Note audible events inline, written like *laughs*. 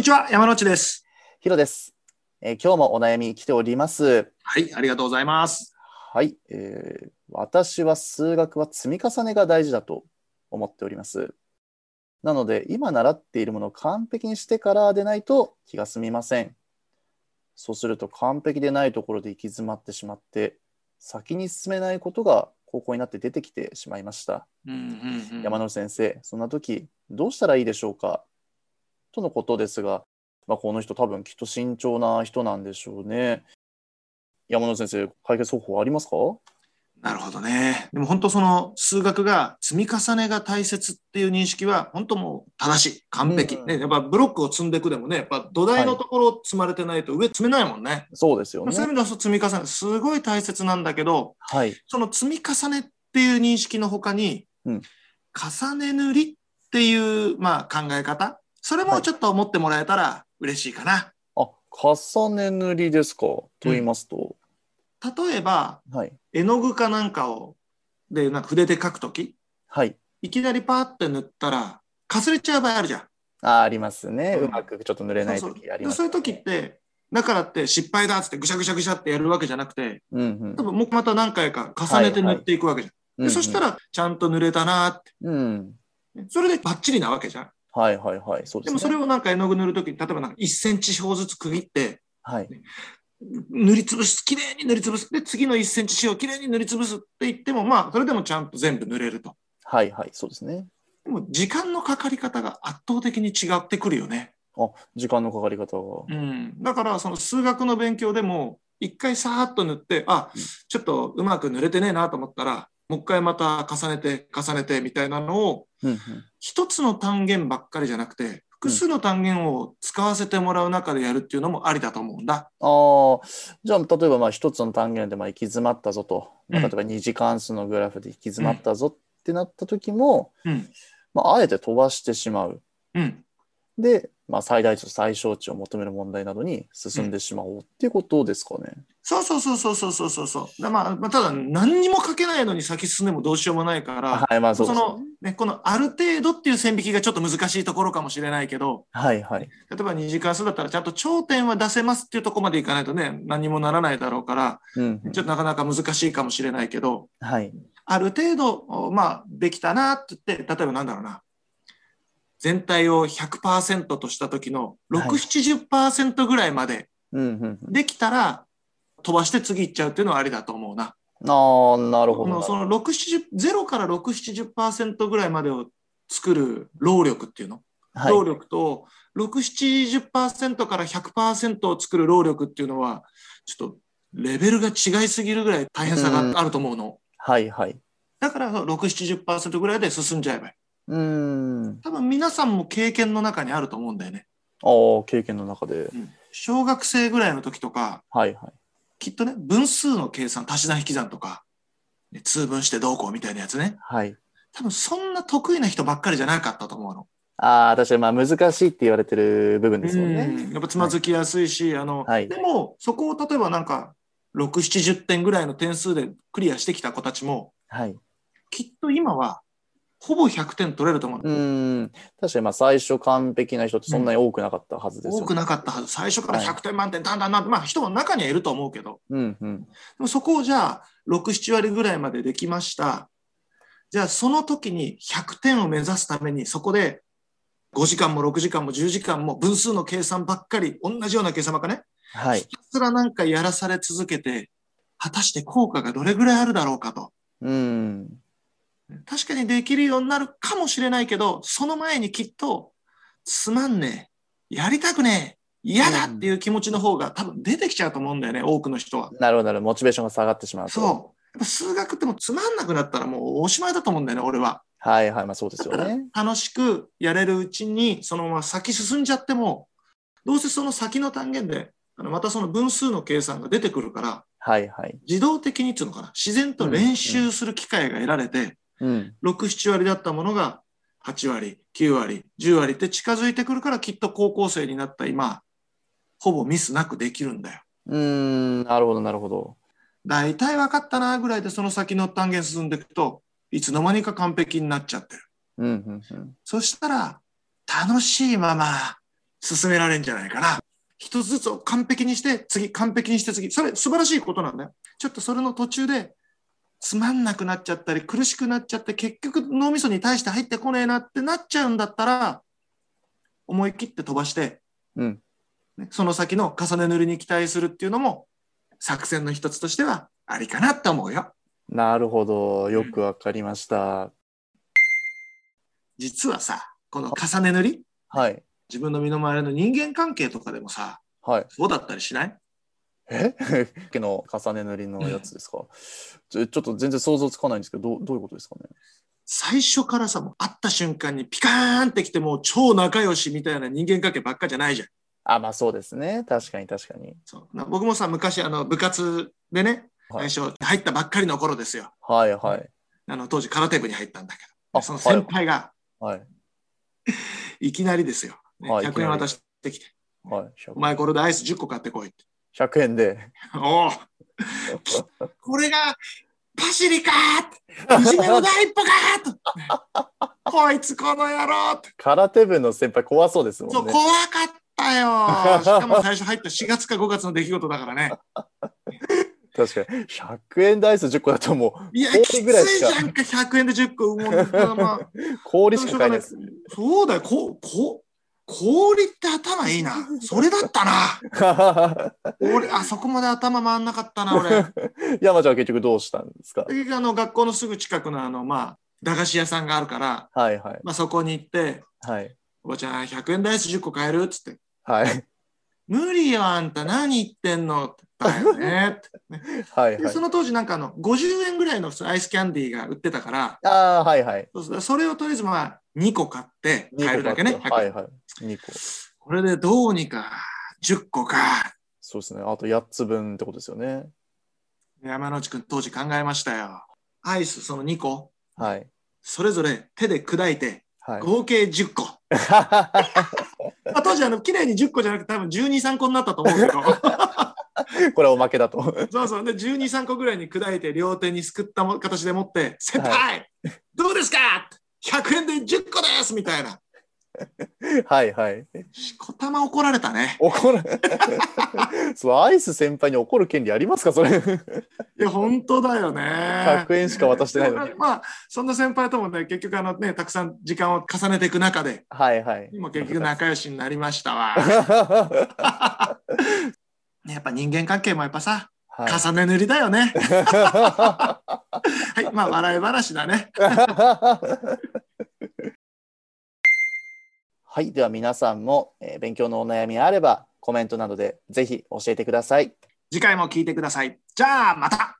にちは、山内です。ヒロです、えー今日もお悩み来ております。はい、ありがとうございます。はい、えー私は数学は積み重ねが大事だと思っております。なので、今習っているものを完璧にしてからでないと気が済みません。そうすると完璧でないところで行き詰まってしまって、先に進めないことが高校になって出てきてしまいました。うんうんうん山野先生、そんな時どうしたらいいでしょうか？とのことですが、まあ、この人多分きっと慎重な人なんでしょうね。山野先生、解決方法ありますか？なるほどね。でも本当その数学が積み重ねが大切っていう認識は本当もう正しい。完璧。うんね、やっぱブロックを積んでいくでもね、やっぱ土台のところを積まれてないと上積めないもんね。そうですよねそういう。意味では積み重ね、すごい大切なんだけど、はい。その積み重ねっていう認識の他に、うん重ね塗りっていう、まあ、考え方、それもちょっと思ってもらえたら嬉しいかな。あ、重ね塗りですか？と言いますと、例えば、はい。絵の具かなんかを、で、なんか筆で描くとき、はい。いきなりパーって塗ったら、かすれちゃう場合あるじゃん。あありますね。うんうまくちょっと塗れない時あります、でそういう時って、だからって失敗だっつってぐしゃぐしゃぐしゃってやるわけじゃなくて、うんうん多分もうまた何回か重ねて塗っていくわけじゃん。うんでそしたら、ちゃんと塗れたなーって。うん。それでバッチリなわけじゃん。はいはいはい。そうでね。ですもそれをなんか絵の具塗るときに、例えばなんか1センチ四方ずつ区切って、はい。塗りつぶす、きれいに塗りつぶす。で、次の1センチ四方きれいに塗りつぶすって言っても、まあ、それでもちゃんと全部塗れると。はいはい。そうですね。でも、時間のかかり方が圧倒的に違ってくるよね。あ、時間のかかり方が。うん。だから、その数学の勉強でも、一回さーっと塗って、あうん、ちょっとうまく塗れてねえなと思ったら、もう一回また重ねて、重ねてみたいなのを、うんうん。一つの単元ばっかりじゃなくて、複数の単元を使わせてもらう中でやるっていうのもありだと思うんだ。ああ、じゃあ例えばまあ一つの単元でまあ行き詰まったぞと、まあうん例えば二次関数のグラフで行き詰まったぞってなった時も、うん。まあ、あえて飛ばしてしまう。うん。で、まあ、最大値と最小値を求める問題などに進んでしまおうっていうことですかね。うん、そうそうそうそうそうそうそう。だ、まあ、まあただ何にも書けないのに先進んでもどうしようもないから、はいまあそのね、このある程度っていう線引きがちょっと難しいところかもしれないけど、はいはい、例えば2次関数だったらちゃんと頂点は出せますっていうところまでいかないとね何にもならないだろうから、うん、うん、ちょっとなかなか難しいかもしれないけど、はい、ある程度、まあ、できたなって言って例えばなんだろうな。全体を100%とした時の6、はい70%ぐらいまでうんうんうん、できたら、飛ばして次行っちゃうっていうのはありだと思うな。ああ、なるほどその6、70、0から6、70%ぐらいまでを作る労力っていうの、はい労力と、6、70%から100%を作る労力っていうのは、ちょっとレベルが違いすぎるぐらい大変さがあると思うの。はいはい。だから、6、70%ぐらいで進んじゃえばいい。うーん。多分皆さんも経験の中にあると思うんだよね。ああ、経験の中で。小学生ぐらいの時とか、はいはい。きっとね、分数の計算、足し算引き算とか、ね通分してどうこうみたいなやつね。はい。多分そんな得意な人ばっかりじゃなかったと思うの。ああ、確かにまあ難しいって言われてる部分ですよね。うんやっぱつまずきやすいし、あの、はいでも、そこを例えばなんか、6、70点ぐらいの点数でクリアしてきた子たちも、はい。きっと今は、ほぼ100点取れると思うの。うーん。確かにまあ最初完璧な人ってそんなに多くなかったはずですよね。多くなかったはず。最初からはい100点満点、だんだんだんだん、まあ人も中にはいると思うけど、うんうん。でもそこをじゃあ、6、7割ぐらいまでできました。じゃあ、その時に100点を目指すために、そこで5時間も6時間も10時間も分数の計算ばっかり、同じような計算ばっかね、はいひ。たすらなんかやらされ続けて、果たして効果がどれぐらいあるだろうかと。うん。確かにできるようになるかもしれないけど、その前にきっと、つまんねえ、やりたくねえ、嫌だっていう気持ちの方が多分出てきちゃうと思うんだよね、多くの人は。なるほどなるほど。モチベーションが下がってしまうと。そう。やっぱ数学ってもうつまんなくなったらもうおしまいだと思うんだよね、俺は。はいはい。まあそうですよね。楽しくやれるうちに、そのまま先進んじゃっても、どうせその先の単元で、あのまたその分数の計算が出てくるから、はいはい。自動的にっていうのかな、自然と練習する機会が得られて、うん。6、7割だったものが8割、9割、10割って近づいてくるから、きっと高校生になった今、ほぼミスなくできるんだよ。うーん。なるほどなるほど。大体分かったなぐらいでその先の単元進んでいくと、いつの間にか完璧になっちゃってる。うんうんうん。そしたら、楽しいまま進められるんじゃないかな。一つずつを完璧にして、次、完璧にして次。それ素晴らしいことなんだよ。ちょっとそれの途中で、つまんなくなっちゃったり、苦しくなっちゃって、結局脳みそに対して入ってこねえなってなっちゃうんだったら、思い切って飛ばして、うん。ねその先の重ね塗りに期待するっていうのも、作戦の一つとしてはありかなって思うよ。なるほど。よくわかりました。実はさ、この重ね塗り、はい。自分の身の回りの人間関係とかでもさ、はい。そうだったりしない？え？*laughs* 毛の重ね塗りのやつですか、ちょちょっと全然想像つかないんですけど、どうどういうことですかね？最初からさ、もう会った瞬間にピカーンってきて、もう超仲良しみたいな人間関係ばっかじゃないじゃん。あ、まあそうですね。確かに確かに。そうな僕もさ、昔あの部活でね、はい最初入ったばっかりの頃ですよ。はいはい。あの当時空手部に入ったんだけあど、その先輩がはい。いきなりですよ。ね100はいいきなり円渡してきて、はい。お前これでアイス10個買ってこいって。100円で。おお。これがパシリかーいじめの第一歩かーと。こいつこの野郎空手部の先輩怖そうですもそうんね。怖かったよ。しかも最初入った4月か5月の出来事だからね。確かに。100円でアイス10個だともういや氷きついぐらいしか。じゃんか。100円で10個もう、*laughs* まあ、氷しか買えないです。そうだよ。ここ氷って頭いいなそれだったな俺 *laughs* あそこまで頭回んなかったな俺 *laughs* 山ちゃんは結局どうしたんですか？あの学校のすぐ近くのあのまあ駄菓子屋さんがあるから、はいはい。まあ、そこに行ってはい。「おばちゃん100円ダイス10個買える?」っつってはい。「無理よあんた何言ってんの?」って「だよね」ね *laughs* はいはいでそ。の当時なんかあの50円ぐらいのアイスキャンディーが売ってたからああ、はいはい。そうそれをとりあえずまあ2個買って2買えるだけね、はいはい。2個。これでどうにか10個かそうですね。あと8つ分ってことですよね。山内くん当時考えましたよアイスその2個はい。それぞれ手で砕いてはい。合計10個、*laughs* まあ、当時あの綺麗に10個じゃなくて多分12、3個になったと思うけど *laughs* これはおまけだと。そうそうで12、3個ぐらいに砕いて両手にすくったも形で持って「先輩、どうですか ?100 円で10個です!」みたいなはいはい。しこたま怒られたね怒る。そう、アイス先輩に怒る権利ありますか？それ。いや本当だよね100円しか渡してないのに。まあそんな先輩ともね結局あのねたくさん時間を重ねていく中ではいはい。今結局仲良しになりましたわ *laughs* やっぱ人間関係もやっぱさはい。重ね塗りだよね *laughs* はいまあ笑い話だね *laughs* はい。では皆さんも、えー勉強のお悩みあればコメントなどでぜひ教えてください。次回も聞いてくださいじゃあまた